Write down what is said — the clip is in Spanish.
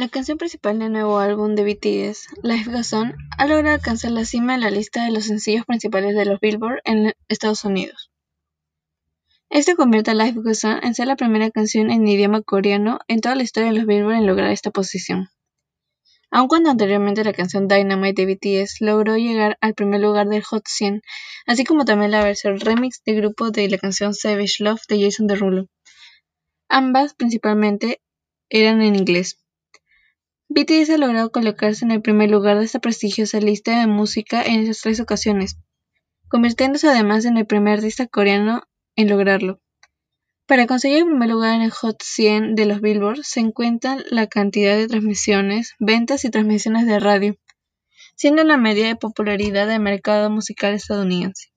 La canción principal del nuevo álbum de BTS, Life Goes On, ha logrado alcanzar la cima en la lista de los sencillos principales de los Billboard en Estados Unidos. Esto convierte a Life Goes On en ser la primera canción en idioma coreano en toda la historia de los Billboard en lograr esta posición. Aun cuando anteriormente la canción Dynamite de BTS logró llegar al primer lugar del Hot 100, así como también la versión remix de grupo de la canción Savage Love de Jason Derulo. Ambas principalmente eran en inglés. BTS ha logrado colocarse en el primer lugar de esta prestigiosa lista de música en esas tres ocasiones, convirtiéndose además en el primer artista coreano en lograrlo. Para conseguir el primer lugar en el Hot 100 de los Billboard se encuentra la cantidad de transmisiones, ventas y transmisiones de radio, siendo la media de popularidad del mercado musical estadounidense.